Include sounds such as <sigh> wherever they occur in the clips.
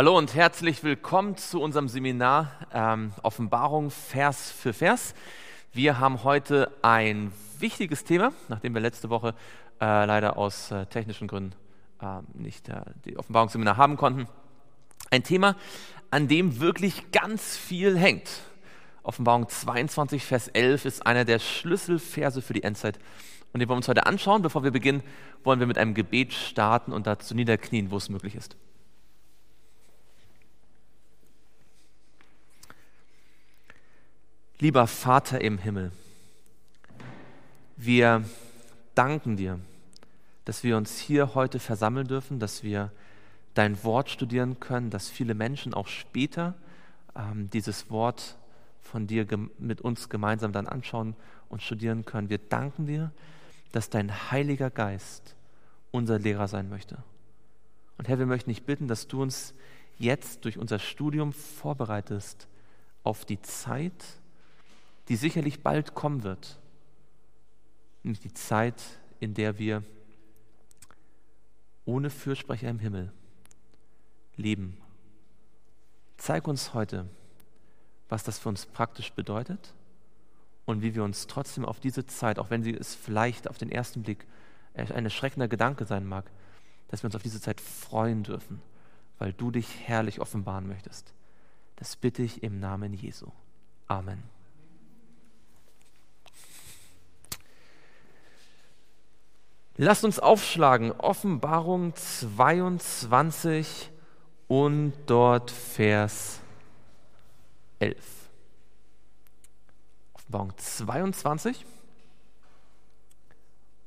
Hallo und herzlich willkommen zu unserem Seminar ähm, Offenbarung Vers für Vers. Wir haben heute ein wichtiges Thema, nachdem wir letzte Woche äh, leider aus äh, technischen Gründen äh, nicht äh, die Offenbarungsseminar haben konnten. Ein Thema, an dem wirklich ganz viel hängt. Offenbarung 22, Vers 11 ist einer der Schlüsselverse für die Endzeit. Und den wollen wir uns heute anschauen. Bevor wir beginnen, wollen wir mit einem Gebet starten und dazu niederknien, wo es möglich ist. Lieber Vater im Himmel, wir danken dir, dass wir uns hier heute versammeln dürfen, dass wir dein Wort studieren können, dass viele Menschen auch später ähm, dieses Wort von dir mit uns gemeinsam dann anschauen und studieren können. Wir danken dir, dass dein Heiliger Geist unser Lehrer sein möchte. Und Herr, wir möchten dich bitten, dass du uns jetzt durch unser Studium vorbereitest auf die Zeit, die sicherlich bald kommen wird. Nämlich die Zeit, in der wir ohne Fürsprecher im Himmel leben. Zeig uns heute, was das für uns praktisch bedeutet und wie wir uns trotzdem auf diese Zeit, auch wenn sie es vielleicht auf den ersten Blick ein erschreckender Gedanke sein mag, dass wir uns auf diese Zeit freuen dürfen, weil du dich herrlich offenbaren möchtest. Das bitte ich im Namen Jesu. Amen. Lasst uns aufschlagen, Offenbarung 22 und dort Vers 11. Offenbarung 22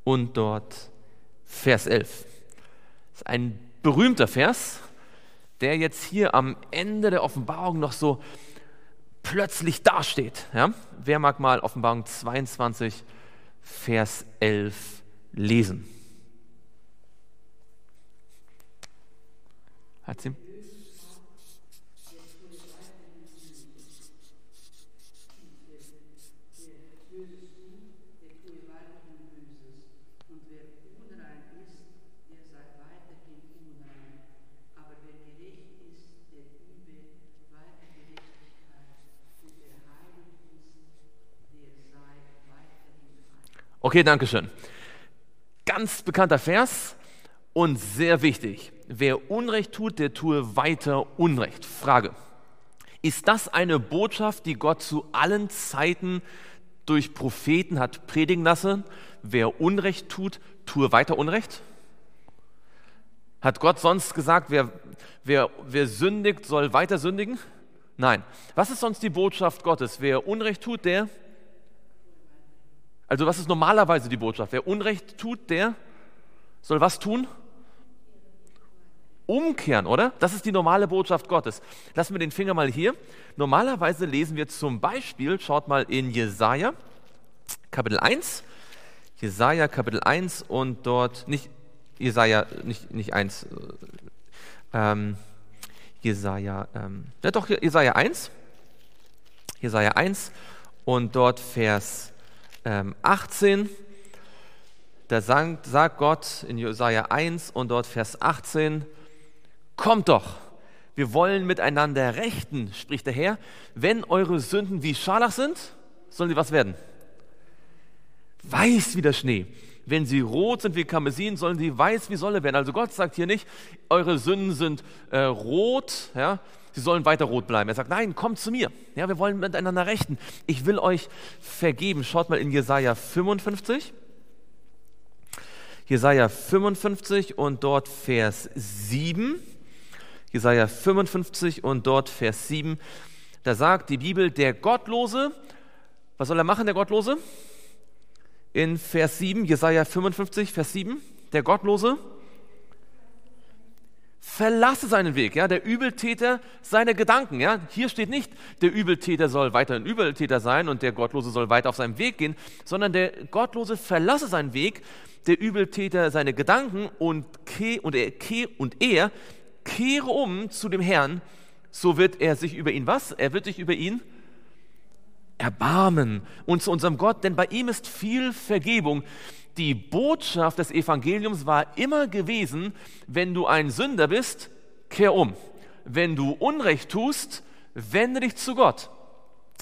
und dort Vers 11. Das ist ein berühmter Vers, der jetzt hier am Ende der Offenbarung noch so plötzlich dasteht. Ja? Wer mag mal Offenbarung 22, Vers 11 lesen. Hat sie? Okay, danke schön ganz bekannter Vers und sehr wichtig. Wer Unrecht tut, der tue weiter Unrecht. Frage. Ist das eine Botschaft, die Gott zu allen Zeiten durch Propheten hat predigen lassen? Wer Unrecht tut, tue weiter Unrecht? Hat Gott sonst gesagt, wer, wer, wer sündigt, soll weiter sündigen? Nein. Was ist sonst die Botschaft Gottes? Wer Unrecht tut, der also was ist normalerweise die Botschaft? Wer Unrecht tut, der soll was tun? Umkehren, oder? Das ist die normale Botschaft Gottes. Lassen wir den Finger mal hier. Normalerweise lesen wir zum Beispiel, schaut mal in Jesaja, Kapitel 1. Jesaja, Kapitel 1 und dort, nicht Jesaja, nicht, nicht 1, ähm, Jesaja, ähm, ja doch, Jesaja 1. Jesaja 1 und dort Vers 18, ähm, da sagt Gott in Jesaja 1 und dort Vers 18, kommt doch, wir wollen miteinander rechten, spricht der Herr. Wenn eure Sünden wie Scharlach sind, sollen sie was werden? Weiß wie der Schnee. Wenn sie rot sind wie Karmesin, sollen sie weiß wie Solle werden. Also Gott sagt hier nicht, eure Sünden sind äh, rot, ja, sie sollen weiter rot bleiben. Er sagt, nein, kommt zu mir. Ja, wir wollen miteinander rechten. Ich will euch vergeben. Schaut mal in Jesaja 55. Jesaja 55 und dort Vers 7. Jesaja 55 und dort Vers 7. Da sagt die Bibel, der Gottlose, was soll er machen, der Gottlose? In Vers 7, Jesaja 55, Vers 7, der Gottlose, verlasse seinen Weg, ja, der Übeltäter seine Gedanken, ja. Hier steht nicht, der Übeltäter soll weiter ein Übeltäter sein und der Gottlose soll weiter auf seinem Weg gehen, sondern der Gottlose verlasse seinen Weg, der Übeltäter seine Gedanken und, ke und, er, ke und er kehre um zu dem Herrn, so wird er sich über ihn was? Er wird sich über ihn erbarmen und zu unserem Gott, denn bei ihm ist viel Vergebung die Botschaft des Evangeliums war immer gewesen, wenn du ein Sünder bist, kehr um. wenn du Unrecht tust, wende dich zu Gott.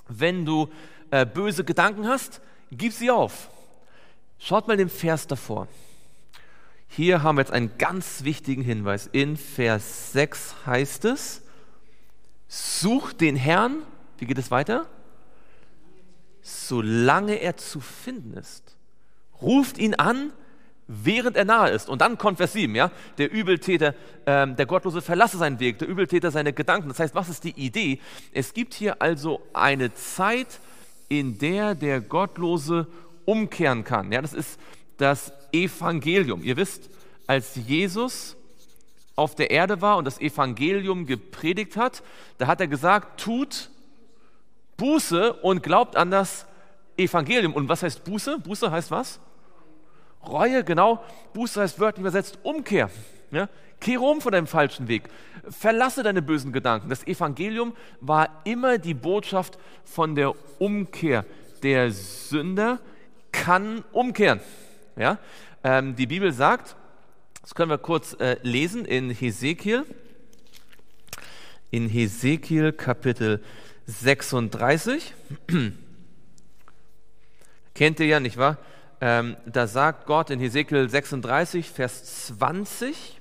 Wenn du äh, böse Gedanken hast, gib sie auf. Schaut mal den Vers davor. Hier haben wir jetzt einen ganz wichtigen Hinweis. In Vers 6 heißt es, such den Herrn, wie geht es weiter? Solange er zu finden ist. Ruft ihn an, während er nahe ist. Und dann kommt Vers 7, ja, der Übeltäter, ähm, der Gottlose verlasse seinen Weg, der Übeltäter seine Gedanken. Das heißt, was ist die Idee? Es gibt hier also eine Zeit, in der der Gottlose umkehren kann. Ja, das ist das Evangelium. Ihr wisst, als Jesus auf der Erde war und das Evangelium gepredigt hat, da hat er gesagt, tut Buße und glaubt an das Evangelium. Und was heißt Buße? Buße heißt was? Reue, genau. Buße heißt wörtlich übersetzt Umkehr. Ja? Kehre um von deinem falschen Weg. Verlasse deine bösen Gedanken. Das Evangelium war immer die Botschaft von der Umkehr. Der Sünder kann umkehren. Ja? Ähm, die Bibel sagt, das können wir kurz äh, lesen in Hesekiel, in Hesekiel Kapitel 36. <clears throat> Kennt ihr ja, nicht wahr? Ähm, da sagt Gott in Hesekiel 36, Vers 20,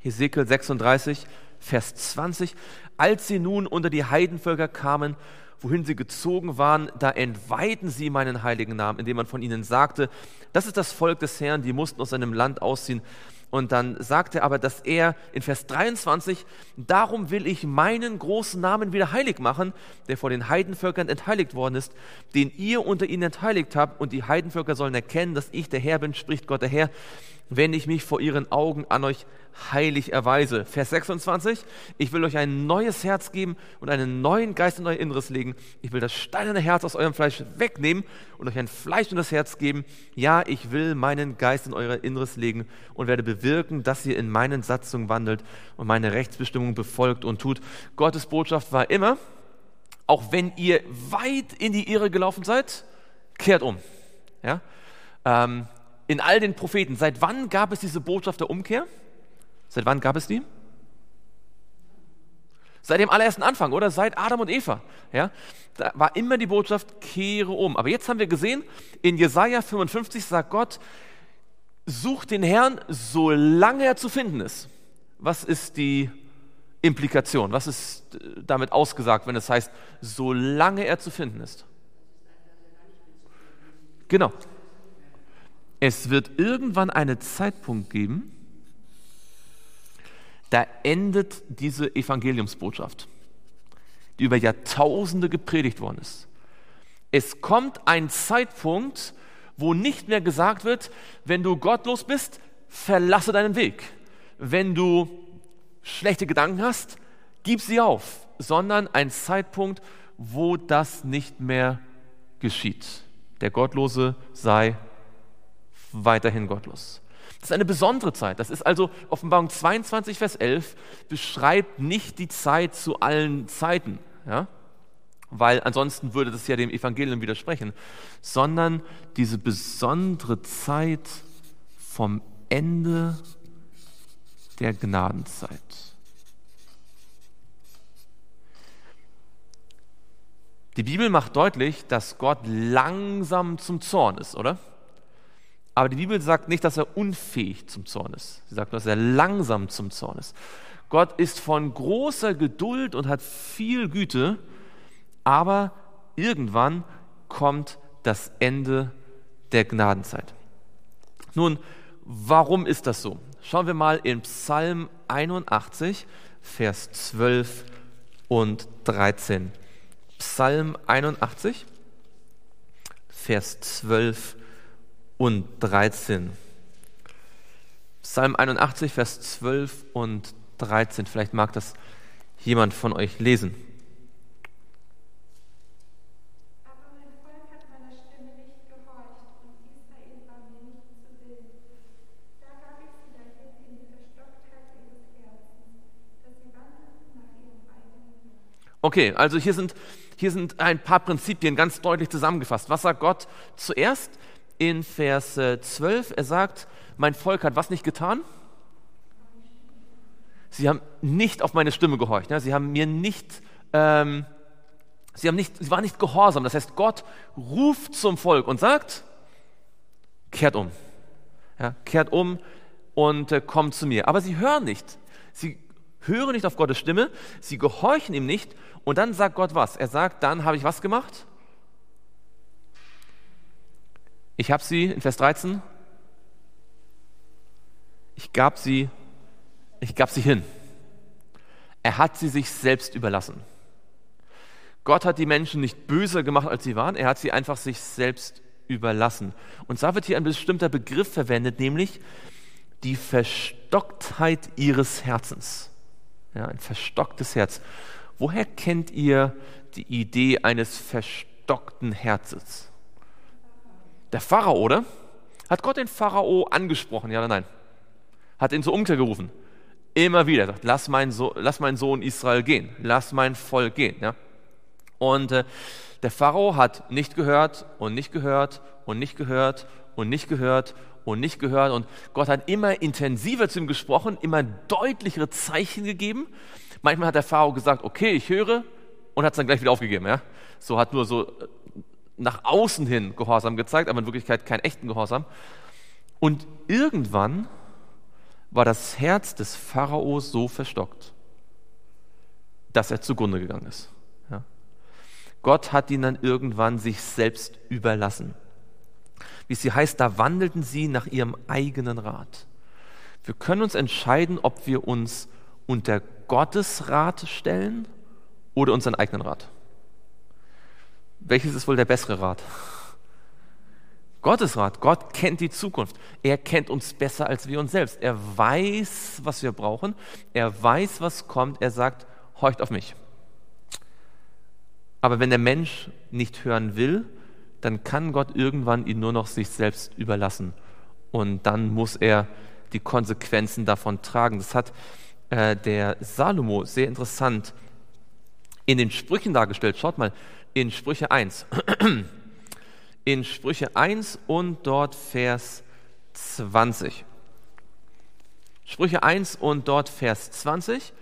Hesekiel 36, Vers 20, als sie nun unter die Heidenvölker kamen, wohin sie gezogen waren, da entweihten sie meinen heiligen Namen, indem man von ihnen sagte, das ist das Volk des Herrn, die mussten aus seinem Land ausziehen. Und dann sagt er aber, dass er in Vers 23, darum will ich meinen großen Namen wieder heilig machen, der vor den Heidenvölkern entheiligt worden ist, den ihr unter ihnen entheiligt habt. Und die Heidenvölker sollen erkennen, dass ich der Herr bin, spricht Gott der Herr, wenn ich mich vor ihren Augen an euch heilig erweise. Vers 26, ich will euch ein neues Herz geben und einen neuen Geist in euer Inneres legen. Ich will das steinerne Herz aus eurem Fleisch wegnehmen und euch ein Fleisch in das Herz geben. Ja, ich will meinen Geist in euer Inneres legen und werde bewirken, dass ihr in meinen Satzungen wandelt und meine Rechtsbestimmungen befolgt und tut. Gottes Botschaft war immer, auch wenn ihr weit in die Irre gelaufen seid, kehrt um. Ja? Ähm, in all den Propheten, seit wann gab es diese Botschaft der Umkehr? Seit wann gab es die? Seit dem allerersten Anfang, oder? Seit Adam und Eva. Ja? Da war immer die Botschaft, kehre um. Aber jetzt haben wir gesehen, in Jesaja 55 sagt Gott, sucht den Herrn, solange er zu finden ist. Was ist die Implikation? Was ist damit ausgesagt, wenn es heißt, solange er zu finden ist? Genau. Es wird irgendwann einen Zeitpunkt geben, da endet diese Evangeliumsbotschaft, die über Jahrtausende gepredigt worden ist. Es kommt ein Zeitpunkt, wo nicht mehr gesagt wird, wenn du gottlos bist, verlasse deinen Weg. Wenn du schlechte Gedanken hast, gib sie auf, sondern ein Zeitpunkt, wo das nicht mehr geschieht. Der Gottlose sei weiterhin gottlos. Das ist eine besondere Zeit. Das ist also Offenbarung 22, Vers 11, beschreibt nicht die Zeit zu allen Zeiten, ja? weil ansonsten würde das ja dem Evangelium widersprechen, sondern diese besondere Zeit vom Ende der Gnadenzeit. Die Bibel macht deutlich, dass Gott langsam zum Zorn ist, oder? Aber die Bibel sagt nicht, dass er unfähig zum Zorn ist. Sie sagt, dass er langsam zum Zorn ist. Gott ist von großer Geduld und hat viel Güte, aber irgendwann kommt das Ende der Gnadenzeit. Nun, warum ist das so? Schauen wir mal in Psalm 81, Vers 12 und 13. Psalm 81, Vers 12 und und 13. Psalm 81, Vers 12 und 13. Vielleicht mag das jemand von euch lesen. Okay, also hier sind, hier sind ein paar Prinzipien ganz deutlich zusammengefasst. Was sagt Gott zuerst? In Vers 12. Er sagt, mein Volk hat was nicht getan? Sie haben nicht auf meine Stimme gehorcht. Ja? Sie haben mir nicht, ähm, sie, haben nicht, sie waren nicht gehorsam. Das heißt, Gott ruft zum Volk und sagt, kehrt um. Ja? Kehrt um und äh, kommt zu mir. Aber sie hören nicht. Sie hören nicht auf Gottes Stimme. Sie gehorchen ihm nicht. Und dann sagt Gott was? Er sagt, dann habe ich was gemacht? Ich habe sie, in Vers 13, ich gab sie, ich gab sie hin. Er hat sie sich selbst überlassen. Gott hat die Menschen nicht böser gemacht, als sie waren, er hat sie einfach sich selbst überlassen. Und da wird hier ein bestimmter Begriff verwendet, nämlich die Verstocktheit ihres Herzens. Ja, ein verstocktes Herz. Woher kennt ihr die Idee eines verstockten Herzens? Der Pharao, oder? Hat Gott den Pharao angesprochen, ja oder nein? Hat ihn zur Umkehr gerufen. Immer wieder. Sagt, lass, mein so lass meinen Sohn Israel gehen. Lass mein Volk gehen. Ja? Und äh, der Pharao hat nicht gehört und nicht gehört und nicht gehört und nicht gehört und nicht gehört. Und Gott hat immer intensiver zu ihm gesprochen, immer deutlichere Zeichen gegeben. Manchmal hat der Pharao gesagt, okay, ich höre und hat es dann gleich wieder aufgegeben. Ja? So hat nur so äh, nach außen hin Gehorsam gezeigt, aber in Wirklichkeit keinen echten Gehorsam. Und irgendwann war das Herz des Pharaos so verstockt, dass er zugrunde gegangen ist. Ja. Gott hat ihn dann irgendwann sich selbst überlassen. Wie es hier heißt, da wandelten sie nach ihrem eigenen Rat. Wir können uns entscheiden, ob wir uns unter Gottes Rat stellen oder unseren eigenen Rat. Welches ist wohl der bessere Rat? Gottes Rat. Gott kennt die Zukunft. Er kennt uns besser als wir uns selbst. Er weiß, was wir brauchen. Er weiß, was kommt. Er sagt, horcht auf mich. Aber wenn der Mensch nicht hören will, dann kann Gott irgendwann ihn nur noch sich selbst überlassen. Und dann muss er die Konsequenzen davon tragen. Das hat äh, der Salomo sehr interessant in den Sprüchen dargestellt. Schaut mal, in Sprüche 1. <clears throat> In Sprüche 1 und dort Vers 20. Sprüche 1 und dort Vers 20.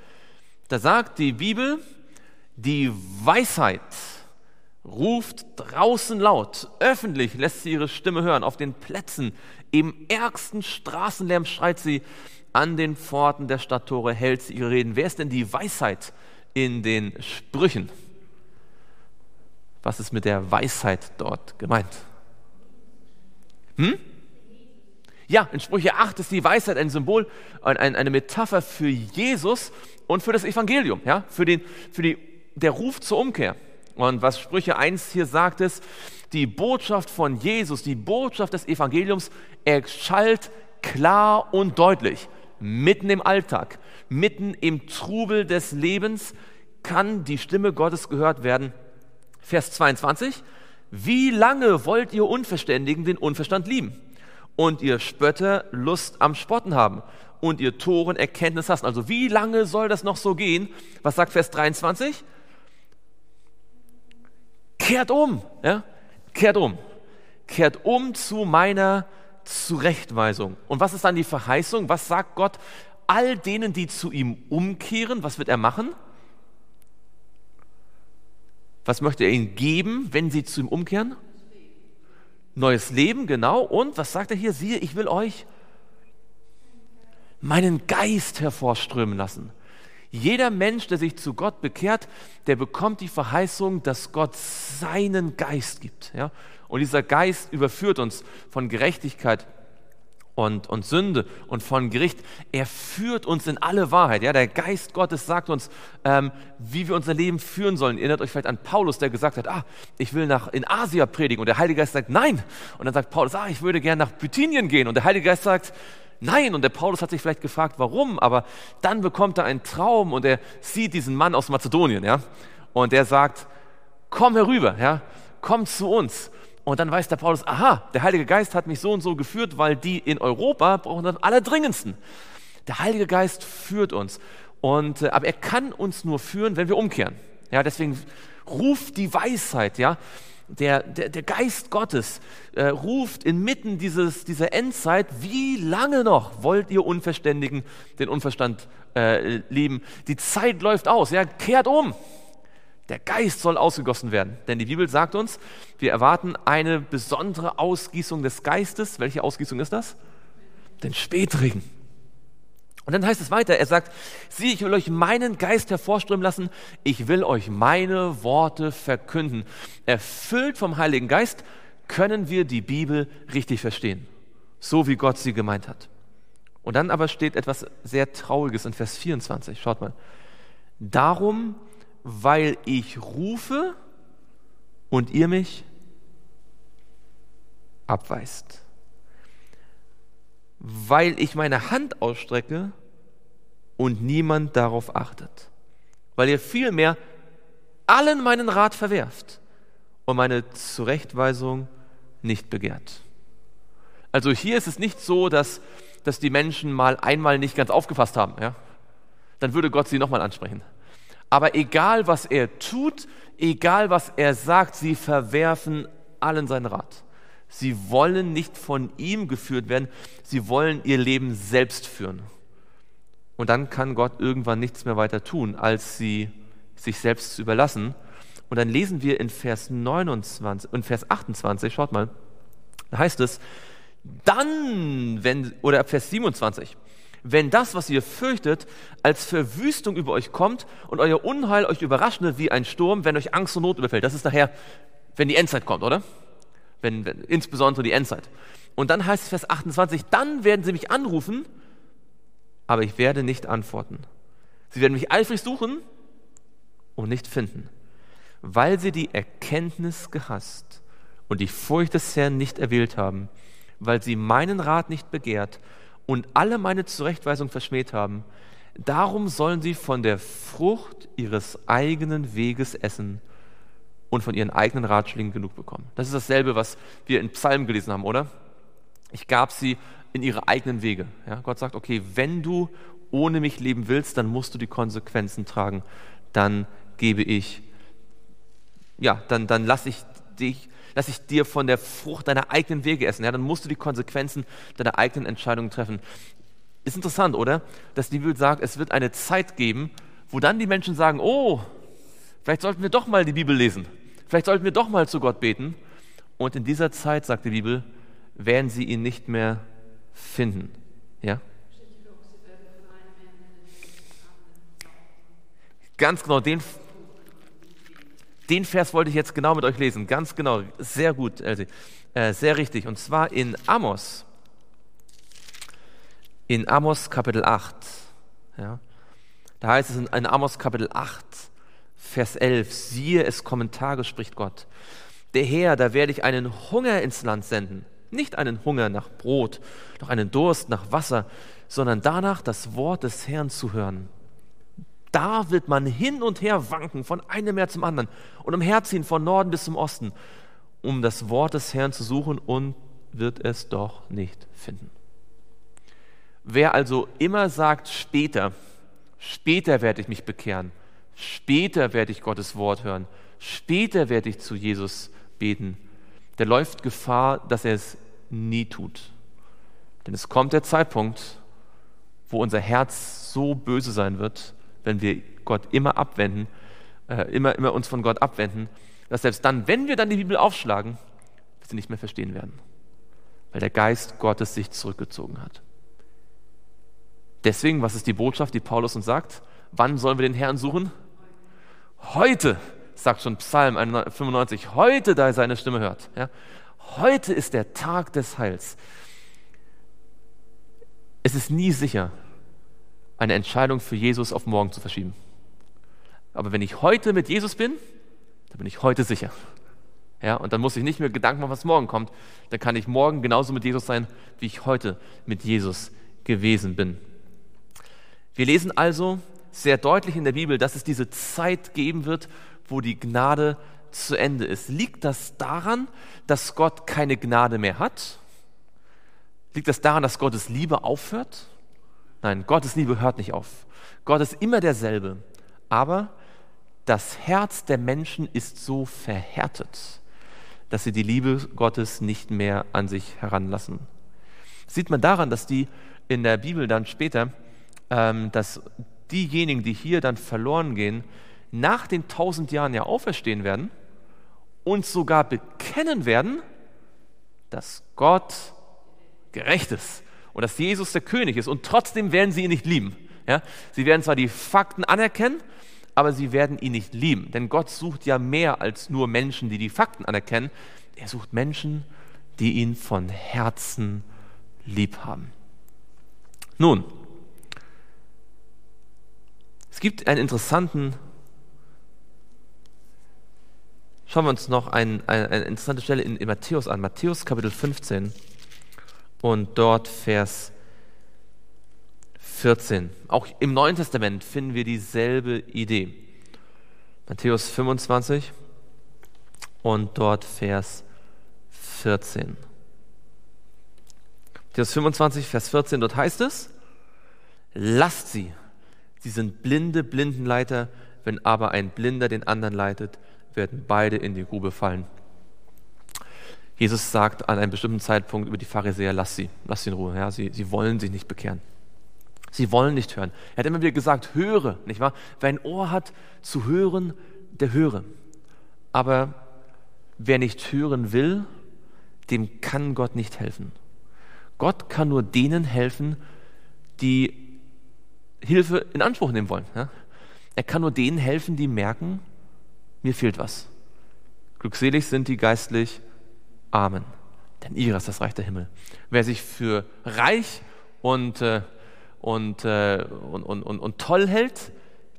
Da sagt die Bibel, die Weisheit ruft draußen laut, öffentlich lässt sie ihre Stimme hören, auf den Plätzen, im ärgsten Straßenlärm schreit sie, an den Pforten der Stadttore hält sie ihre Reden. Wer ist denn die Weisheit in den Sprüchen? Was ist mit der Weisheit dort gemeint? Hm? Ja, in Sprüche 8 ist die Weisheit ein Symbol, eine Metapher für Jesus und für das Evangelium, ja, für, den, für die, der Ruf zur Umkehr. Und was Sprüche 1 hier sagt, ist, die Botschaft von Jesus, die Botschaft des Evangeliums erschallt klar und deutlich. Mitten im Alltag, mitten im Trubel des Lebens kann die Stimme Gottes gehört werden Vers 22, wie lange wollt ihr Unverständigen den Unverstand lieben und ihr Spötter Lust am Spotten haben und ihr Toren Erkenntnis hassen? Also wie lange soll das noch so gehen? Was sagt Vers 23? Kehrt um, ja? kehrt um, kehrt um zu meiner Zurechtweisung. Und was ist dann die Verheißung? Was sagt Gott all denen, die zu ihm umkehren? Was wird er machen? Was möchte er ihnen geben, wenn sie zu ihm umkehren? Neues Leben, genau. Und was sagt er hier? Siehe, ich will euch meinen Geist hervorströmen lassen. Jeder Mensch, der sich zu Gott bekehrt, der bekommt die Verheißung, dass Gott seinen Geist gibt. Ja? Und dieser Geist überführt uns von Gerechtigkeit und, und Sünde und von Gericht. Er führt uns in alle Wahrheit. Ja, der Geist Gottes sagt uns, ähm, wie wir unser Leben führen sollen. Ihr erinnert euch vielleicht an Paulus, der gesagt hat, ah, ich will nach in Asia predigen. Und der Heilige Geist sagt, nein. Und dann sagt Paulus, ah, ich würde gerne nach Bithynien gehen. Und der Heilige Geist sagt, nein. Und der Paulus hat sich vielleicht gefragt, warum. Aber dann bekommt er einen Traum und er sieht diesen Mann aus Mazedonien. Ja, und der sagt, komm herüber. Ja, komm zu uns. Und dann weiß der Paulus, aha, der Heilige Geist hat mich so und so geführt, weil die in Europa brauchen das allerdringendsten. Der Heilige Geist führt uns. Und, äh, aber er kann uns nur führen, wenn wir umkehren. Ja, deswegen ruft die Weisheit, ja. der, der, der Geist Gottes äh, ruft inmitten dieses, dieser Endzeit, wie lange noch wollt ihr Unverständigen den Unverstand äh, lieben? Die Zeit läuft aus, ja, kehrt um. Der Geist soll ausgegossen werden. Denn die Bibel sagt uns, wir erwarten eine besondere Ausgießung des Geistes. Welche Ausgießung ist das? Den Spätregen. Und dann heißt es weiter, er sagt, sieh, ich will euch meinen Geist hervorströmen lassen, ich will euch meine Worte verkünden. Erfüllt vom Heiligen Geist können wir die Bibel richtig verstehen, so wie Gott sie gemeint hat. Und dann aber steht etwas sehr Trauriges in Vers 24, schaut mal. Darum, weil ich rufe und ihr mich abweist weil ich meine Hand ausstrecke und niemand darauf achtet. Weil ihr vielmehr allen meinen Rat verwerft und meine Zurechtweisung nicht begehrt. Also hier ist es nicht so, dass, dass die Menschen mal einmal nicht ganz aufgepasst haben. Ja? Dann würde Gott sie nochmal ansprechen. Aber egal, was er tut, egal, was er sagt, sie verwerfen allen seinen Rat. Sie wollen nicht von ihm geführt werden, sie wollen ihr Leben selbst führen. Und dann kann Gott irgendwann nichts mehr weiter tun, als sie sich selbst zu überlassen. Und dann lesen wir in Vers 29 und Vers 28, schaut mal, da heißt es, dann, wenn, oder Vers 27, wenn das, was ihr fürchtet, als Verwüstung über euch kommt und euer Unheil euch überrascht wie ein Sturm, wenn euch Angst und Not überfällt. Das ist nachher, wenn die Endzeit kommt, oder? wenn, wenn, insbesondere die Endzeit. Und dann heißt es Vers 28, dann werden sie mich anrufen, aber ich werde nicht antworten. Sie werden mich eifrig suchen und nicht finden, weil sie die Erkenntnis gehasst und die Furcht des Herrn nicht erwählt haben, weil sie meinen Rat nicht begehrt und alle meine Zurechtweisung verschmäht haben. Darum sollen sie von der Frucht ihres eigenen Weges essen und von ihren eigenen Ratschlägen genug bekommen. Das ist dasselbe, was wir in Psalmen gelesen haben, oder? Ich gab sie in ihre eigenen Wege. Ja, Gott sagt, okay, wenn du ohne mich leben willst, dann musst du die Konsequenzen tragen. Dann gebe ich, ja, dann, dann lasse ich dich, lass ich dir von der Frucht deiner eigenen Wege essen. Ja, dann musst du die Konsequenzen deiner eigenen Entscheidungen treffen. Ist interessant, oder? Dass die Bibel sagt, es wird eine Zeit geben, wo dann die Menschen sagen, oh, Vielleicht sollten wir doch mal die Bibel lesen. Vielleicht sollten wir doch mal zu Gott beten. Und in dieser Zeit, sagt die Bibel, werden sie ihn nicht mehr finden. Ja? Ganz genau, den, den Vers wollte ich jetzt genau mit euch lesen. Ganz genau, sehr gut, Elsie. Äh, sehr richtig. Und zwar in Amos. In Amos Kapitel 8. Ja? Da heißt es in Amos Kapitel 8, Vers 11, siehe, es kommen Tage, spricht Gott. Der Herr, da werde ich einen Hunger ins Land senden. Nicht einen Hunger nach Brot, noch einen Durst nach Wasser, sondern danach das Wort des Herrn zu hören. Da wird man hin und her wanken, von einem Meer zum anderen und umherziehen von Norden bis zum Osten, um das Wort des Herrn zu suchen und wird es doch nicht finden. Wer also immer sagt, später, später werde ich mich bekehren, Später werde ich Gottes Wort hören. Später werde ich zu Jesus beten. Der läuft Gefahr, dass er es nie tut. Denn es kommt der Zeitpunkt, wo unser Herz so böse sein wird, wenn wir Gott immer abwenden, äh, immer, immer uns von Gott abwenden, dass selbst dann, wenn wir dann die Bibel aufschlagen, wir sie nicht mehr verstehen werden, weil der Geist Gottes sich zurückgezogen hat. Deswegen, was ist die Botschaft, die Paulus uns sagt? Wann sollen wir den Herrn suchen? Heute, sagt schon Psalm 95, heute, da er seine Stimme hört. Ja, heute ist der Tag des Heils. Es ist nie sicher, eine Entscheidung für Jesus auf morgen zu verschieben. Aber wenn ich heute mit Jesus bin, dann bin ich heute sicher. Ja, und dann muss ich nicht mehr Gedanken machen, was morgen kommt. Dann kann ich morgen genauso mit Jesus sein, wie ich heute mit Jesus gewesen bin. Wir lesen also sehr deutlich in der Bibel, dass es diese Zeit geben wird, wo die Gnade zu Ende ist. Liegt das daran, dass Gott keine Gnade mehr hat? Liegt das daran, dass Gottes Liebe aufhört? Nein, Gottes Liebe hört nicht auf. Gott ist immer derselbe. Aber das Herz der Menschen ist so verhärtet, dass sie die Liebe Gottes nicht mehr an sich heranlassen. Das sieht man daran, dass die in der Bibel dann später, ähm, dass diejenigen, die hier dann verloren gehen, nach den tausend Jahren ja auferstehen werden und sogar bekennen werden, dass Gott gerecht ist und dass Jesus der König ist und trotzdem werden sie ihn nicht lieben. Ja? Sie werden zwar die Fakten anerkennen, aber sie werden ihn nicht lieben, denn Gott sucht ja mehr als nur Menschen, die die Fakten anerkennen. Er sucht Menschen, die ihn von Herzen lieb haben. Nun, es gibt einen interessanten, schauen wir uns noch ein, eine, eine interessante Stelle in, in Matthäus an, Matthäus Kapitel 15 und dort Vers 14. Auch im Neuen Testament finden wir dieselbe Idee. Matthäus 25 und dort Vers 14. Matthäus 25, Vers 14, dort heißt es, lasst sie, Sie sind blinde Blindenleiter, wenn aber ein Blinder den anderen leitet, werden beide in die Grube fallen. Jesus sagt an einem bestimmten Zeitpunkt über die Pharisäer, lass sie, lass sie in Ruhe. Ja, sie, sie wollen sich nicht bekehren. Sie wollen nicht hören. Er hat immer wieder gesagt, höre, nicht wahr? Wer ein Ohr hat zu hören, der höre. Aber wer nicht hören will, dem kann Gott nicht helfen. Gott kann nur denen helfen, die Hilfe in Anspruch nehmen wollen. Ja? Er kann nur denen helfen, die merken, mir fehlt was. Glückselig sind die geistlich Armen, denn ihrer ist das Reich der Himmel. Wer sich für reich und, äh, und, äh, und, und, und, und toll hält,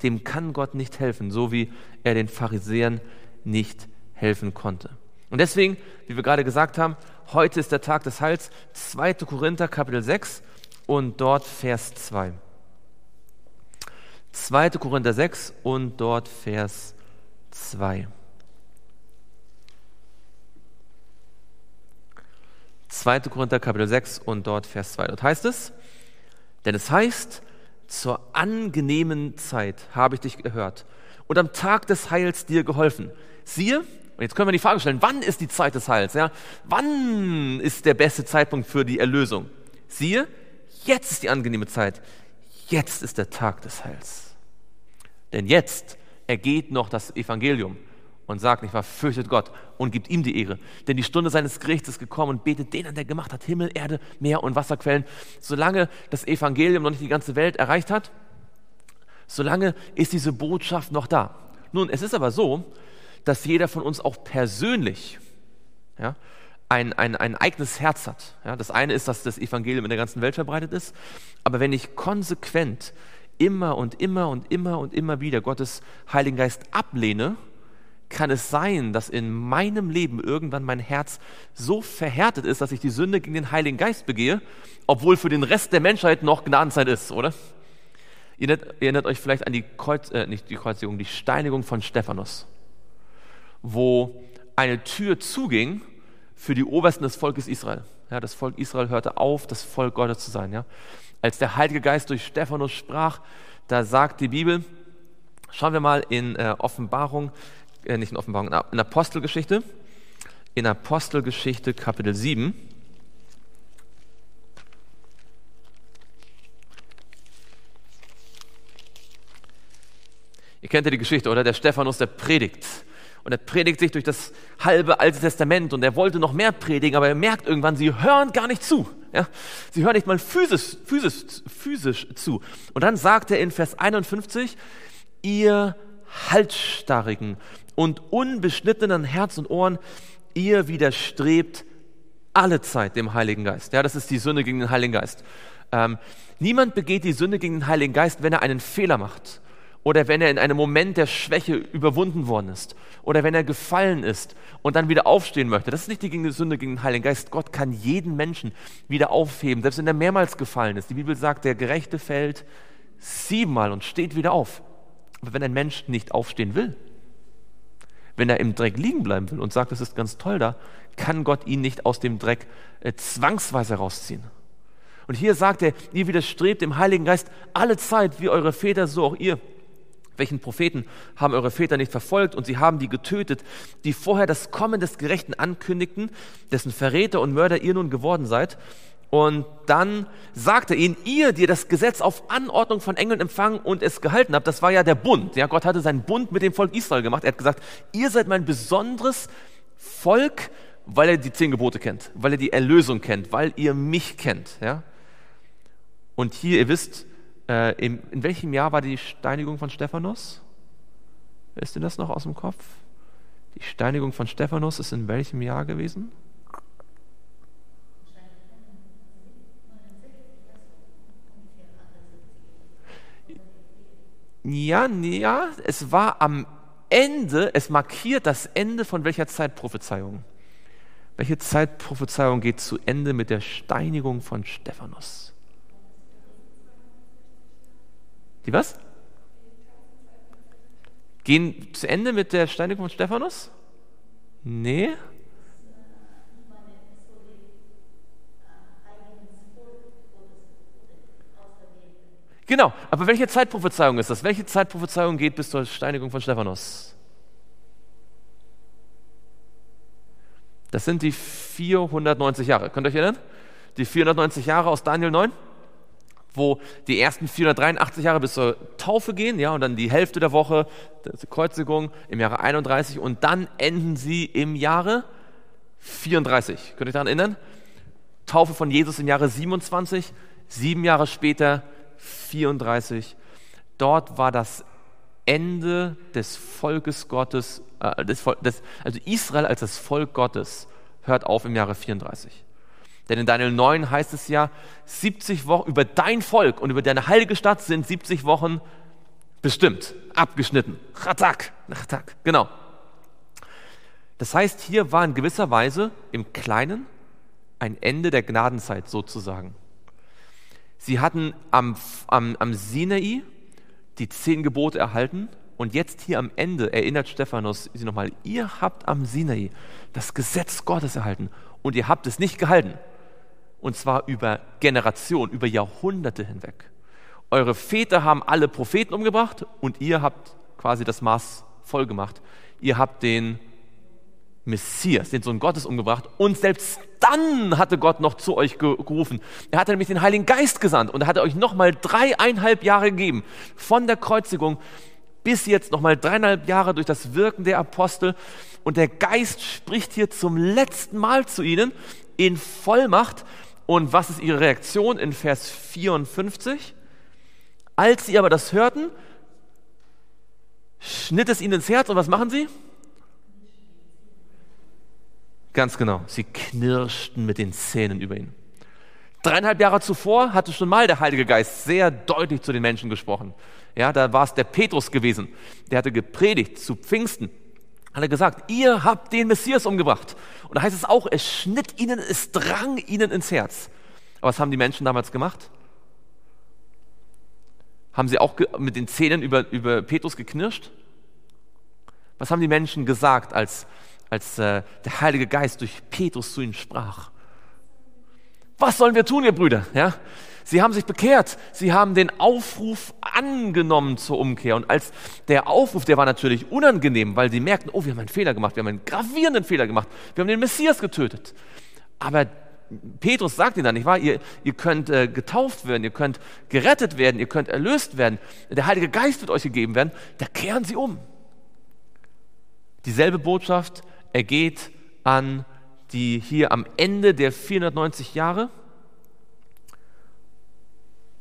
dem kann Gott nicht helfen, so wie er den Pharisäern nicht helfen konnte. Und deswegen, wie wir gerade gesagt haben, heute ist der Tag des Heils, 2. Korinther Kapitel 6 und dort Vers 2. 2. Korinther 6 und dort Vers 2. 2. Korinther Kapitel 6 und dort Vers 2. Dort heißt es, denn es heißt, zur angenehmen Zeit habe ich dich gehört und am Tag des Heils dir geholfen. Siehe, und jetzt können wir die Frage stellen, wann ist die Zeit des Heils? Ja? Wann ist der beste Zeitpunkt für die Erlösung? Siehe, jetzt ist die angenehme Zeit. Jetzt ist der Tag des Heils. Denn jetzt ergeht noch das Evangelium und sagt nicht wahr, fürchtet Gott und gibt ihm die Ehre. Denn die Stunde seines Gerichts ist gekommen und betet den an, der gemacht hat Himmel, Erde, Meer und Wasserquellen. Solange das Evangelium noch nicht die ganze Welt erreicht hat, solange ist diese Botschaft noch da. Nun, es ist aber so, dass jeder von uns auch persönlich ja, ein, ein, ein eigenes Herz hat. Ja, das eine ist, dass das Evangelium in der ganzen Welt verbreitet ist, aber wenn ich konsequent immer und immer und immer und immer wieder Gottes Heiligen Geist ablehne, kann es sein, dass in meinem Leben irgendwann mein Herz so verhärtet ist, dass ich die Sünde gegen den Heiligen Geist begehe, obwohl für den Rest der Menschheit noch Gnadenzeit ist, oder? Ihr erinnert, erinnert euch vielleicht an die Kreuz, äh, nicht die Kreuzigung, die Steinigung von Stephanus, wo eine Tür zuging für die Obersten des Volkes Israel. Ja, das Volk Israel hörte auf, das Volk Gottes zu sein. Ja als der Heilige Geist durch Stephanus sprach, da sagt die Bibel, schauen wir mal in äh, Offenbarung, äh, nicht in Offenbarung, in Apostelgeschichte, in Apostelgeschichte Kapitel 7. Ihr kennt ja die Geschichte, oder? Der Stephanus, der predigt und er predigt sich durch das halbe Alte Testament und er wollte noch mehr predigen, aber er merkt irgendwann, sie hören gar nicht zu. Ja? Sie hören nicht mal physisch, physisch, physisch zu. Und dann sagt er in Vers 51, ihr halsstarrigen und unbeschnittenen Herz und Ohren, ihr widerstrebt alle Zeit dem Heiligen Geist. Ja, das ist die Sünde gegen den Heiligen Geist. Ähm, niemand begeht die Sünde gegen den Heiligen Geist, wenn er einen Fehler macht oder wenn er in einem Moment der Schwäche überwunden worden ist oder wenn er gefallen ist und dann wieder aufstehen möchte. Das ist nicht die Sünde gegen den Heiligen Geist. Gott kann jeden Menschen wieder aufheben, selbst wenn er mehrmals gefallen ist. Die Bibel sagt, der Gerechte fällt siebenmal und steht wieder auf. Aber wenn ein Mensch nicht aufstehen will, wenn er im Dreck liegen bleiben will und sagt, das ist ganz toll da, kann Gott ihn nicht aus dem Dreck äh, zwangsweise rausziehen. Und hier sagt er, ihr widerstrebt dem Heiligen Geist alle Zeit, wie eure Väter, so auch ihr Welchen Propheten haben eure Väter nicht verfolgt und sie haben die getötet, die vorher das Kommen des Gerechten ankündigten, dessen Verräter und Mörder ihr nun geworden seid? Und dann sagte ihnen, ihr, die das Gesetz auf Anordnung von Engeln empfangen und es gehalten habt, das war ja der Bund. Ja, Gott hatte seinen Bund mit dem Volk Israel gemacht. Er hat gesagt, ihr seid mein besonderes Volk, weil er die zehn Gebote kennt, weil er die Erlösung kennt, weil ihr mich kennt. Ja? Und hier, ihr wisst, äh, in, in welchem Jahr war die Steinigung von Stephanus? Wisst ihr das noch aus dem Kopf? Die Steinigung von Stephanus ist in welchem Jahr gewesen? Ja, ja, es war am Ende, es markiert das Ende von welcher Zeitprophezeiung? Welche Zeitprophezeiung geht zu Ende mit der Steinigung von Stephanus? Die was? Gehen zu Ende mit der Steinigung von Stephanus? Nee. Genau, aber welche Zeitprophezeiung ist das? Welche Zeitprophezeiung geht bis zur Steinigung von Stephanus? Das sind die 490 Jahre. Könnt ihr euch erinnern? Die 490 Jahre aus Daniel 9, wo die ersten 483 Jahre bis zur Taufe gehen, ja, und dann die Hälfte der Woche, die Kreuzigung im Jahre 31 und dann enden sie im Jahre 34. Könnt ihr euch daran erinnern? Taufe von Jesus im Jahre 27, sieben Jahre später 34. Dort war das Ende des Volkes Gottes, äh, des, des, also Israel als das Volk Gottes hört auf im Jahre 34. Denn in Daniel 9 heißt es ja, 70 Wochen über dein Volk und über deine heilige Stadt sind 70 Wochen bestimmt, abgeschnitten. Chatak, chatak, genau. Das heißt, hier war in gewisser Weise im Kleinen ein Ende der Gnadenzeit sozusagen. Sie hatten am, am, am Sinai die zehn Gebote erhalten und jetzt hier am Ende erinnert Stephanus sie nochmal, ihr habt am Sinai das Gesetz Gottes erhalten und ihr habt es nicht gehalten. Und zwar über Generationen, über Jahrhunderte hinweg. Eure Väter haben alle Propheten umgebracht und ihr habt quasi das Maß voll gemacht. Ihr habt den Messias, den Sohn Gottes, umgebracht. Und selbst dann hatte Gott noch zu euch gerufen. Er hatte nämlich den Heiligen Geist gesandt und er hatte euch nochmal dreieinhalb Jahre gegeben. Von der Kreuzigung bis jetzt nochmal dreieinhalb Jahre durch das Wirken der Apostel. Und der Geist spricht hier zum letzten Mal zu ihnen in Vollmacht. Und was ist ihre Reaktion in Vers 54? Als sie aber das hörten, schnitt es ihnen ins Herz und was machen sie? Ganz genau. Sie knirschten mit den Zähnen über ihn. Dreieinhalb Jahre zuvor hatte schon mal der Heilige Geist sehr deutlich zu den Menschen gesprochen. Ja, da war es der Petrus gewesen. Der hatte gepredigt zu Pfingsten. Hat er gesagt, ihr habt den Messias umgebracht. Und da heißt es auch, es schnitt ihnen, es drang ihnen ins Herz. Aber was haben die Menschen damals gemacht? Haben sie auch mit den Zähnen über, über Petrus geknirscht? Was haben die Menschen gesagt, als als äh, der Heilige Geist durch Petrus zu ihnen sprach. Was sollen wir tun, ihr Brüder? Ja? Sie haben sich bekehrt. Sie haben den Aufruf angenommen zur Umkehr. Und als der Aufruf, der war natürlich unangenehm, weil sie merkten, oh, wir haben einen Fehler gemacht, wir haben einen gravierenden Fehler gemacht. Wir haben den Messias getötet. Aber Petrus sagt ihnen dann, nicht wahr? Ihr, ihr könnt äh, getauft werden, ihr könnt gerettet werden, ihr könnt erlöst werden. Der Heilige Geist wird euch gegeben werden. Da kehren sie um. Dieselbe Botschaft er geht an die hier am Ende der 490 Jahre.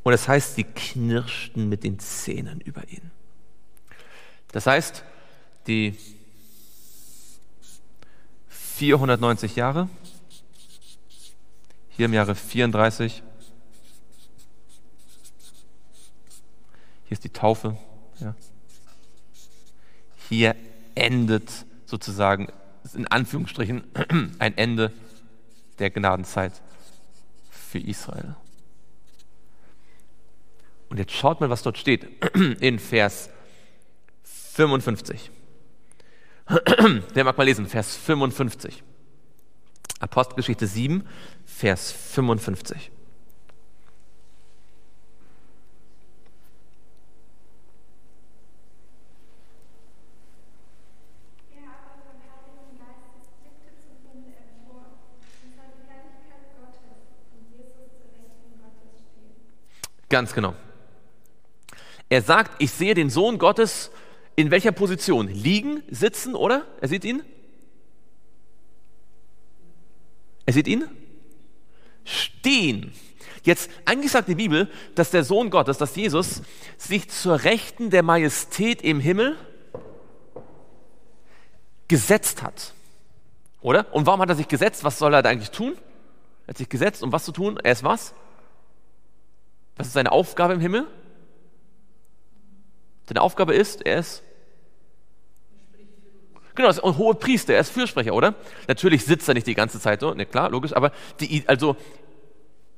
Und das heißt, sie knirschten mit den Zähnen über ihn. Das heißt, die 490 Jahre, hier im Jahre 34, hier ist die Taufe, ja. hier endet sozusagen in Anführungsstrichen <clears throat> ein Ende der Gnadenzeit für Israel. Und jetzt schaut mal, was dort steht <clears throat> in Vers 55. <clears throat> Wer mag mal lesen? Vers 55. Apostelgeschichte 7, Vers 55. Ganz genau. Er sagt, ich sehe den Sohn Gottes in welcher Position? Liegen, sitzen, oder? Er sieht ihn? Er sieht ihn? Stehen. Jetzt, eigentlich sagt die Bibel, dass der Sohn Gottes, dass Jesus sich zur Rechten der Majestät im Himmel gesetzt hat. Oder? Und warum hat er sich gesetzt? Was soll er da eigentlich tun? Er hat sich gesetzt, um was zu tun? Er ist was? Was ist seine Aufgabe im Himmel? Seine Aufgabe ist, er ist Genau, ist ein hoher Priester, er ist Fürsprecher, oder? Natürlich sitzt er nicht die ganze Zeit so, ne, klar, logisch, aber die, also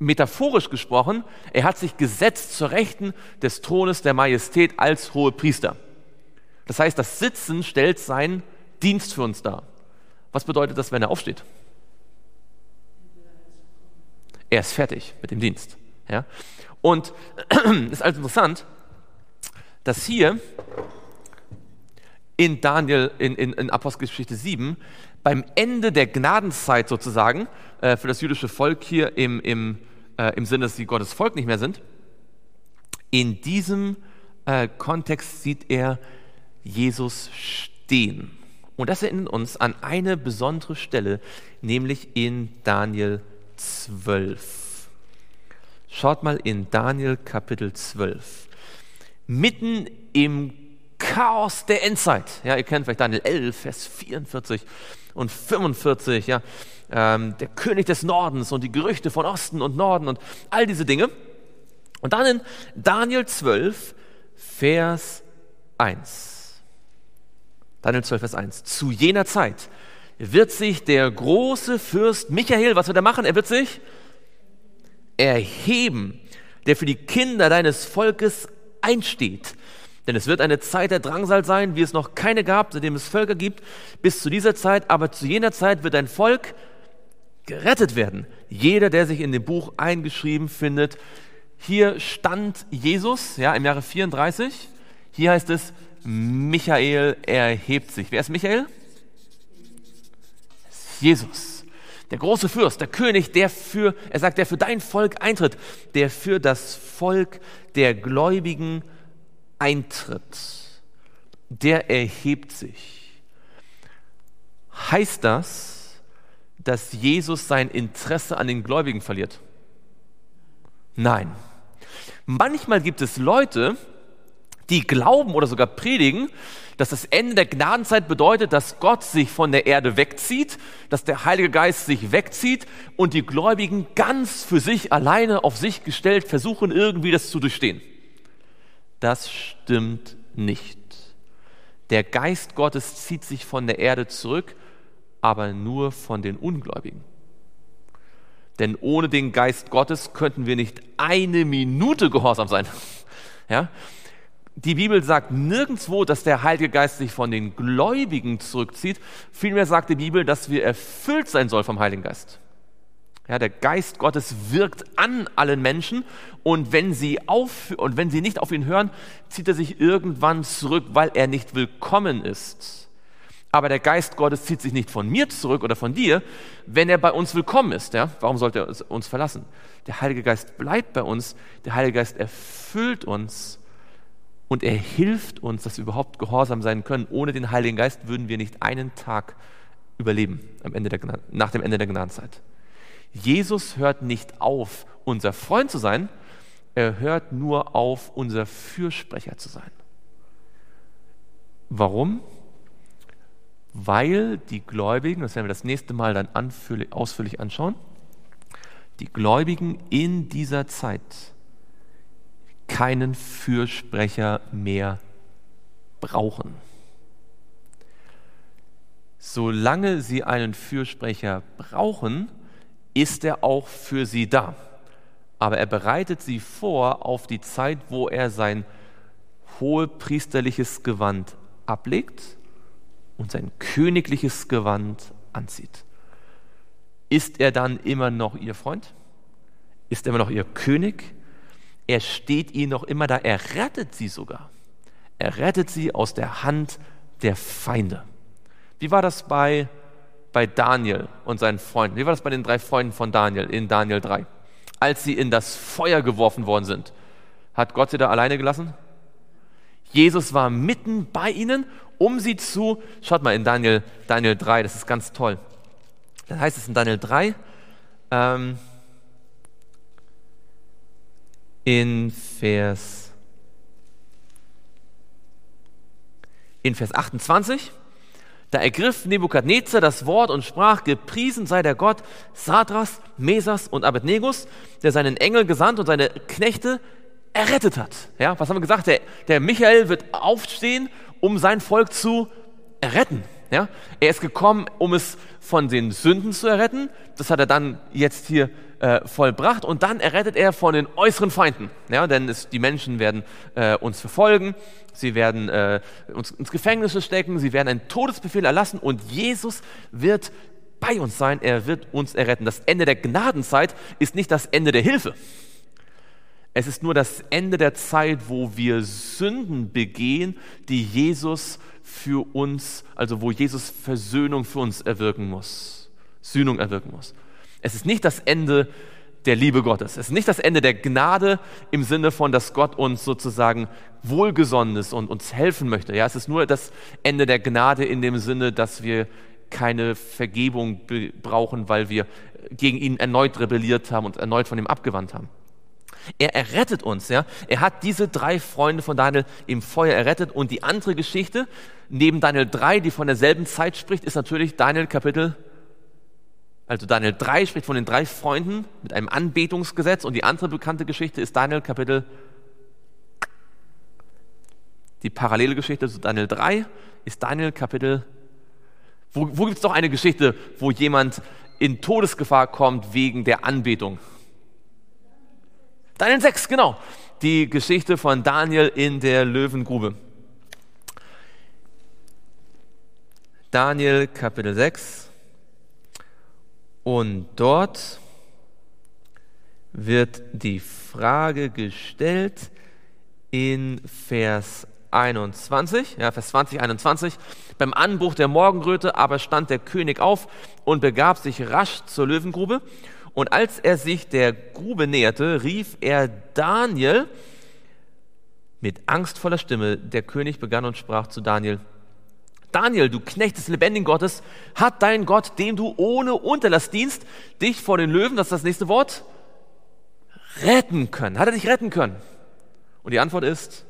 metaphorisch gesprochen, er hat sich gesetzt zur Rechten des Thrones der Majestät als hohe Priester. Das heißt, das Sitzen stellt seinen Dienst für uns dar. Was bedeutet das, wenn er aufsteht? Er ist fertig mit dem Dienst. Ja? Und es <clears throat> ist also interessant, dass hier in Daniel, in, in, in Apostelgeschichte 7, beim Ende der Gnadenzeit sozusagen, äh, für das jüdische Volk hier im, im, äh, im Sinne, dass sie Gottes Volk nicht mehr sind, in diesem äh, Kontext sieht er Jesus stehen. Und das erinnert uns an eine besondere Stelle, nämlich in Daniel 12. Schaut mal in Daniel Kapitel 12. Mitten im Chaos der Endzeit. Ja, ihr kennt vielleicht Daniel 11, Vers 44 und 45. Ja, ähm, der König des Nordens und die Gerüchte von Osten und Norden und all diese Dinge. Und dann in Daniel 12, Vers 1. Daniel 12, Vers 1. Zu jener Zeit wird sich der große Fürst Michael, was wird er machen? Er wird sich erheben, der für die Kinder deines Volkes einsteht denn es wird eine Zeit der Drangsal sein, wie es noch keine gab, seitdem es Völker gibt, bis zu dieser Zeit. Aber zu jener Zeit wird ein Volk gerettet werden. Jeder, der sich in dem Buch eingeschrieben findet. Hier stand Jesus, ja, im Jahre 34. Hier heißt es, Michael erhebt sich. Wer ist Michael? Jesus. Der große Fürst, der König, der für, er sagt, der für dein Volk eintritt, der für das Volk der Gläubigen eintritt, der erhebt sich. Heißt das, dass Jesus sein Interesse an den Gläubigen verliert? Nein. Manchmal gibt es Leute, die glauben oder sogar predigen, dass das Ende der Gnadenzeit bedeutet, dass Gott sich von der Erde wegzieht, dass der Heilige Geist sich wegzieht und die Gläubigen ganz für sich alleine auf sich gestellt versuchen, irgendwie das zu durchstehen. Das stimmt nicht. Der Geist Gottes zieht sich von der Erde zurück, aber nur von den Ungläubigen. Denn ohne den Geist Gottes könnten wir nicht eine Minute gehorsam sein. Ja? Die Bibel sagt nirgendwo, dass der Heilige Geist sich von den Gläubigen zurückzieht. Vielmehr sagt die Bibel, dass wir erfüllt sein sollen vom Heiligen Geist. Ja, der Geist Gottes wirkt an allen Menschen und wenn, sie auf, und wenn sie nicht auf ihn hören, zieht er sich irgendwann zurück, weil er nicht willkommen ist. Aber der Geist Gottes zieht sich nicht von mir zurück oder von dir, wenn er bei uns willkommen ist. Ja? Warum sollte er uns verlassen? Der Heilige Geist bleibt bei uns, der Heilige Geist erfüllt uns und er hilft uns, dass wir überhaupt gehorsam sein können. Ohne den Heiligen Geist würden wir nicht einen Tag überleben am Ende der, nach dem Ende der Gnadenzeit. Jesus hört nicht auf, unser Freund zu sein, er hört nur auf, unser Fürsprecher zu sein. Warum? Weil die Gläubigen, das werden wir das nächste Mal dann ausführlich anschauen, die Gläubigen in dieser Zeit keinen Fürsprecher mehr brauchen. Solange sie einen Fürsprecher brauchen, ist er auch für sie da. Aber er bereitet sie vor auf die Zeit, wo er sein hohepriesterliches Gewand ablegt und sein königliches Gewand anzieht. Ist er dann immer noch ihr Freund? Ist er immer noch ihr König? Er steht ihnen noch immer da. Er rettet sie sogar. Er rettet sie aus der Hand der Feinde. Wie war das bei bei Daniel und seinen Freunden? Wie war das bei den drei Freunden von Daniel in Daniel 3? Als sie in das Feuer geworfen worden sind. Hat Gott sie da alleine gelassen? Jesus war mitten bei ihnen, um sie zu, schaut mal in Daniel, Daniel 3, das ist ganz toll. Da heißt es in Daniel 3, ähm, in Vers, in Vers 28, da ergriff Nebukadnezar das Wort und sprach, gepriesen sei der Gott Sadras, Mesas und Abednegus, der seinen Engel gesandt und seine Knechte errettet hat. Ja, was haben wir gesagt? Der, der Michael wird aufstehen, um sein Volk zu erretten. Ja, er ist gekommen, um es von den Sünden zu erretten. Das hat er dann jetzt hier äh, vollbracht und dann errettet er von den äußeren Feinden. Ja, denn es, die Menschen werden äh, uns verfolgen, sie werden äh, uns ins Gefängnis stecken, sie werden einen Todesbefehl erlassen und Jesus wird bei uns sein, er wird uns erretten. Das Ende der Gnadenzeit ist nicht das Ende der Hilfe. Es ist nur das Ende der Zeit, wo wir Sünden begehen, die Jesus für uns, also wo Jesus Versöhnung für uns erwirken muss, Sühnung erwirken muss. Es ist nicht das Ende der Liebe Gottes. Es ist nicht das Ende der Gnade im Sinne von, dass Gott uns sozusagen wohlgesonnen ist und uns helfen möchte. Ja, es ist nur das Ende der Gnade in dem Sinne, dass wir keine Vergebung brauchen, weil wir gegen ihn erneut rebelliert haben und erneut von ihm abgewandt haben. Er errettet uns, ja. Er hat diese drei Freunde von Daniel im Feuer errettet und die andere Geschichte neben Daniel 3, die von derselben Zeit spricht, ist natürlich Daniel Kapitel also Daniel 3 spricht von den drei Freunden mit einem Anbetungsgesetz und die andere bekannte Geschichte ist Daniel Kapitel, die parallele Geschichte zu Daniel 3 ist Daniel Kapitel, wo, wo gibt es doch eine Geschichte, wo jemand in Todesgefahr kommt wegen der Anbetung? Daniel 6, genau. Die Geschichte von Daniel in der Löwengrube. Daniel Kapitel 6. Und dort wird die Frage gestellt in Vers 21, ja, Vers 20, 21. Beim Anbruch der Morgenröte aber stand der König auf und begab sich rasch zur Löwengrube. Und als er sich der Grube näherte, rief er Daniel mit angstvoller Stimme. Der König begann und sprach zu Daniel, Daniel, du Knecht des lebendigen Gottes, hat dein Gott, dem du ohne Unterlass dienst, dich vor den Löwen, das ist das nächste Wort, retten können. Hat er dich retten können? Und die Antwort ist,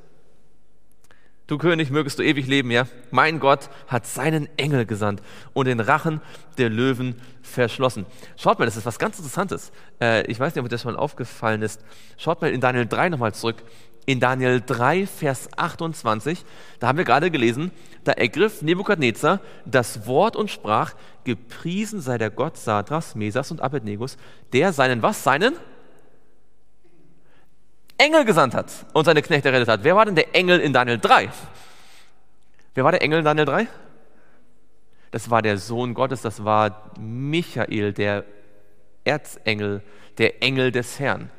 du König, mögest du ewig leben, ja? Mein Gott hat seinen Engel gesandt und den Rachen der Löwen verschlossen. Schaut mal, das ist was ganz Interessantes. Äh, ich weiß nicht, ob euch das schon aufgefallen ist. Schaut mal in Daniel 3 nochmal zurück in Daniel 3, Vers 28, da haben wir gerade gelesen, da ergriff Nebukadnezar das Wort und sprach, gepriesen sei der Gott Sadras, Mesas und Abednegus, der seinen, was, seinen? Engel gesandt hat und seine Knechte errettet hat. Wer war denn der Engel in Daniel 3? Wer war der Engel in Daniel 3? Das war der Sohn Gottes, das war Michael, der Erzengel, der Engel des Herrn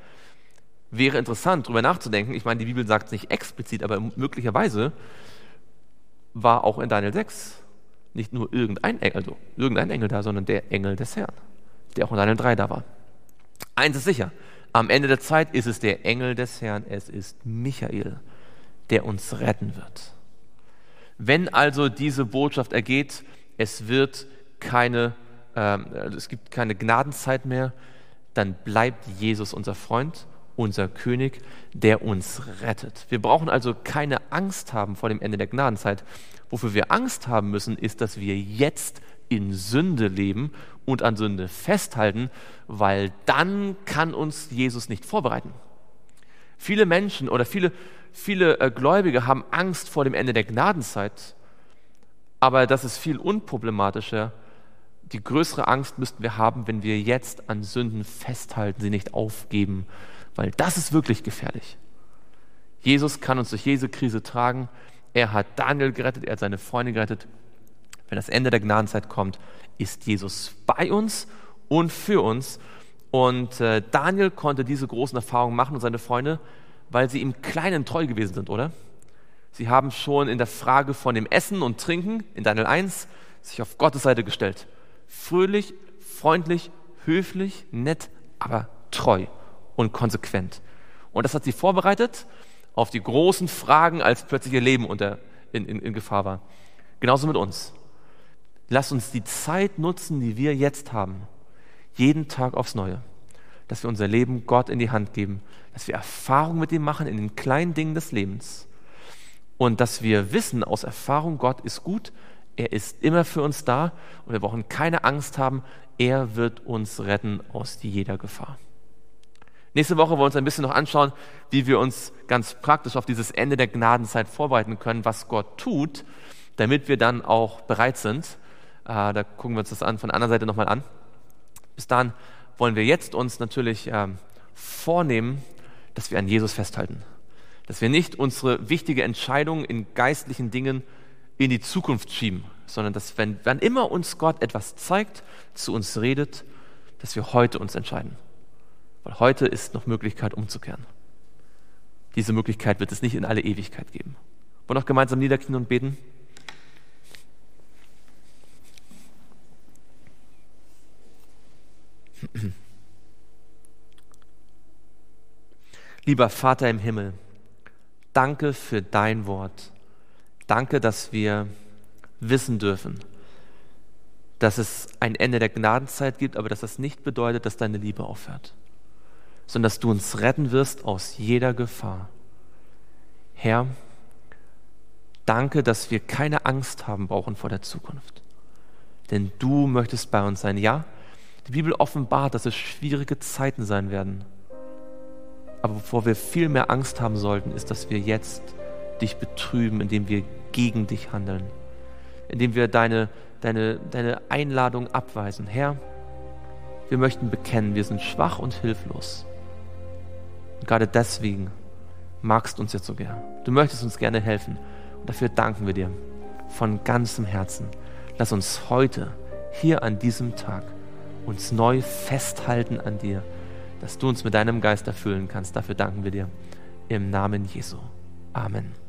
wäre interessant, darüber nachzudenken. Ich meine, die Bibel sagt es nicht explizit, aber möglicherweise war auch in Daniel 6 nicht nur irgendein Engel, also irgendein Engel da, sondern der Engel des Herrn, der auch in Daniel 3 da war. Eins ist sicher, am Ende der Zeit ist es der Engel des Herrn, es ist Michael, der uns retten wird. Wenn also diese Botschaft ergeht, es wird keine, äh, es gibt keine Gnadenzeit mehr, dann bleibt Jesus unser Freund unser König, der uns rettet. Wir brauchen also keine Angst haben vor dem Ende der Gnadenzeit. Wofür wir Angst haben müssen, ist, dass wir jetzt in Sünde leben und an Sünde festhalten, weil dann kann uns Jesus nicht vorbereiten. Viele Menschen oder viele, viele äh, Gläubige haben Angst vor dem Ende der Gnadenzeit, aber das ist viel unproblematischer. Die größere Angst müssten wir haben, wenn wir jetzt an Sünden festhalten, sie nicht aufgeben weil das ist wirklich gefährlich. Jesus kann uns durch jede Krise tragen. Er hat Daniel gerettet, er hat seine Freunde gerettet. Wenn das Ende der Gnadenzeit kommt, ist Jesus bei uns und für uns. Und äh, Daniel konnte diese großen Erfahrungen machen und seine Freunde, weil sie ihm Kleinen treu gewesen sind, oder? Sie haben schon in der Frage von dem Essen und Trinken in Daniel 1 sich auf Gottes Seite gestellt. Fröhlich, freundlich, höflich, nett, aber treu und konsequent. Und das hat sie vorbereitet auf die großen Fragen, als plötzlich ihr Leben unter, in, in, in Gefahr war. Genauso mit uns. Lass uns die Zeit nutzen, die wir jetzt haben, jeden Tag aufs Neue, dass wir unser Leben Gott in die Hand geben, dass wir Erfahrung mit ihm machen in den kleinen Dingen des Lebens und dass wir wissen aus Erfahrung, Gott ist gut, er ist immer für uns da und wir brauchen keine Angst haben, er wird uns retten aus jeder Gefahr. Nächste Woche wollen wir uns ein bisschen noch anschauen, wie wir uns ganz praktisch auf dieses Ende der Gnadenzeit vorbereiten können, was Gott tut, damit wir dann auch bereit sind. Äh, da gucken wir uns das an, von der anderen Seite nochmal an. Bis dahin wollen wir jetzt uns natürlich äh, vornehmen, dass wir an Jesus festhalten. Dass wir nicht unsere wichtige Entscheidung in geistlichen Dingen in die Zukunft schieben, sondern dass, wenn, wann immer uns Gott etwas zeigt, zu uns redet, dass wir heute uns entscheiden. Weil heute ist noch Möglichkeit umzukehren. Diese Möglichkeit wird es nicht in alle Ewigkeit geben. Wollen wir noch gemeinsam niederknien und beten? <clears throat> Lieber Vater im Himmel, danke für dein Wort. Danke, dass wir wissen dürfen, dass es ein Ende der Gnadenzeit gibt, aber dass das nicht bedeutet, dass deine Liebe aufhört, sondern dass du uns retten wirst aus jeder Gefahr. Herr, danke, dass wir keine Angst haben brauchen vor der Zukunft, denn du möchtest bei uns sein. Ja, die Bibel offenbart, dass es schwierige Zeiten sein werden. Aber bevor wir viel mehr Angst haben sollten, ist, dass wir jetzt dich betrüben, indem wir gegen dich handeln, indem wir deine deine, deine Einladung abweisen. Herr, wir möchten bekennen, wir sind schwach und hilflos. Gerade deswegen magst du uns jetzt so gern. Du möchtest uns gerne helfen. Und dafür danken wir dir von ganzem Herzen. Lass uns heute, hier an diesem Tag, uns neu festhalten an dir, dass du uns mit deinem Geist erfüllen kannst. Dafür danken wir dir. Im Namen Jesu. Amen.